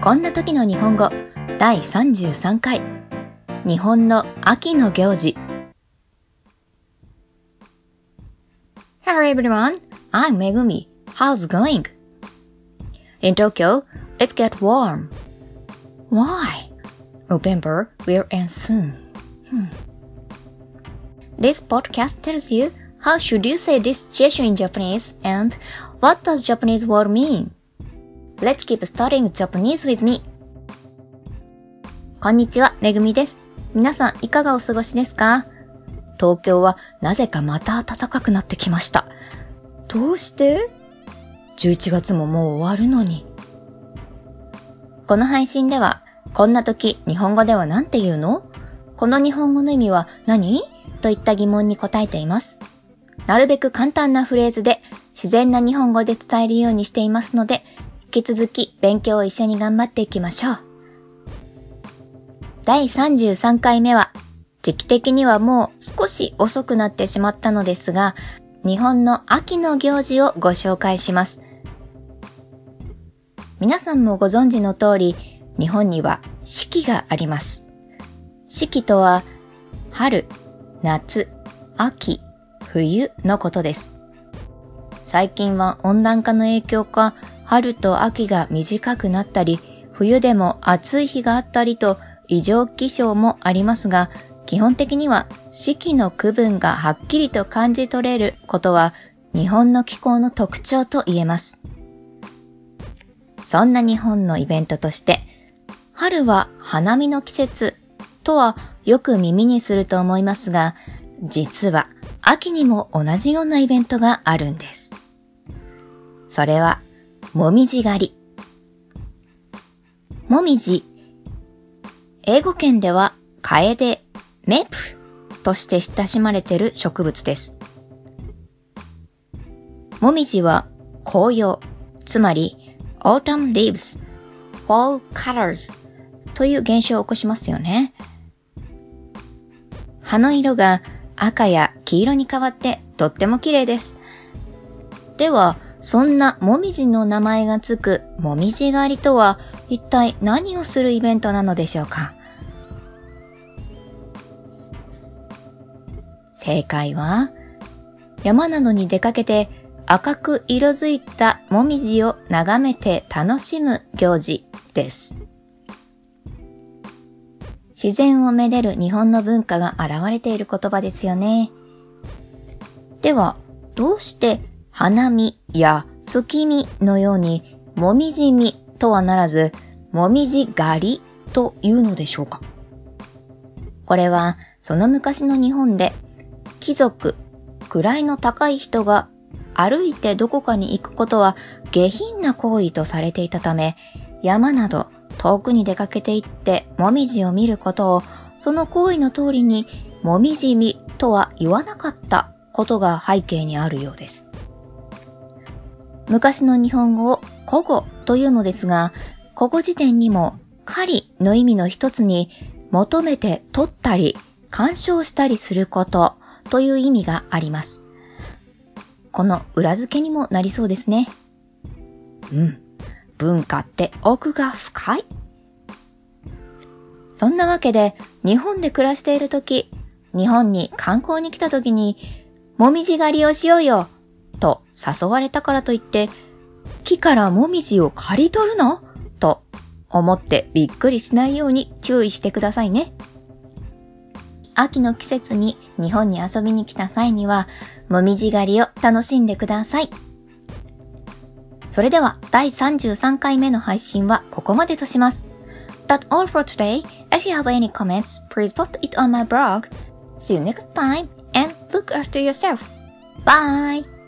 こんな時の日本語第33回日本の秋の行事 Hello everyone, I'm Megumi. How's it going? In Tokyo, it's get warm. Why? November will end soon. Hmm. This podcast tells you how should you say this situation in Japanese and what does Japanese word mean? Let's keep studying Japanese with me. こんにちは、めぐみです。皆さんいかがお過ごしですか？東京はなぜかまた暖かくなってきました。どうして ?11 月ももう終わるのに。この配信では、こんな時日本語では何て言うの？この日本語の意味は何？といった疑問に答えています。なるべく簡単なフレーズで自然な日本語で伝えるようにしていますので、引き続き勉強を一緒に頑張っていきましょう。第33回目は、時期的にはもう少し遅くなってしまったのですが、日本の秋の行事をご紹介します。皆さんもご存知の通り、日本には四季があります。四季とは、春、夏、秋、冬のことです。最近は温暖化の影響か、春と秋が短くなったり、冬でも暑い日があったりと異常気象もありますが、基本的には四季の区分がはっきりと感じ取れることは日本の気候の特徴と言えます。そんな日本のイベントとして、春は花見の季節とはよく耳にすると思いますが、実は秋にも同じようなイベントがあるんです。それは、もみじ狩り。もみじ。英語圏では、カエデ、メープとして親しまれている植物です。もみじは紅葉、つまり autumn leaves, fall colors という現象を起こしますよね。葉の色が赤や黄色に変わってとっても綺麗です。では、そんなもみじの名前がつくもみじ狩りとは一体何をするイベントなのでしょうか？正解は、山などに出かけて赤く色づいたもみじを眺めて楽しむ行事です。自然をめでる日本の文化が現れている言葉ですよね。では、どうして花見や月見のようにもみじみとはならず、もみじ狩りというのでしょうか？これは、その昔の日本で、貴族、位の高い人が歩いてどこかに行くことは下品な行為とされていたため、山など遠くに出かけて行ってもみじを見ることを、その行為の通りにもみじみとは言わなかったことが背景にあるようです。昔の日本語を古語というのですが、古語辞典にも狩りの意味の一つに求めて取ったり干渉したりすることという意味があります。この裏付けにもなりそうですね。うん。文化って奥が深い。そんなわけで、日本で暮らしているとき、日本に観光に来たときに、もみじ狩りをしようよ、と誘われたからといって、木からもみじを刈り取るの？と思ってびっくりしないように注意してくださいね。秋の季節に日本に遊びに来た際には、もみじ狩りを楽しんでください。それでは第33回目の配信はここまでとします。That's all for today. If you have any comments, please post it on my blog. See you next time and look after yourself. Bye!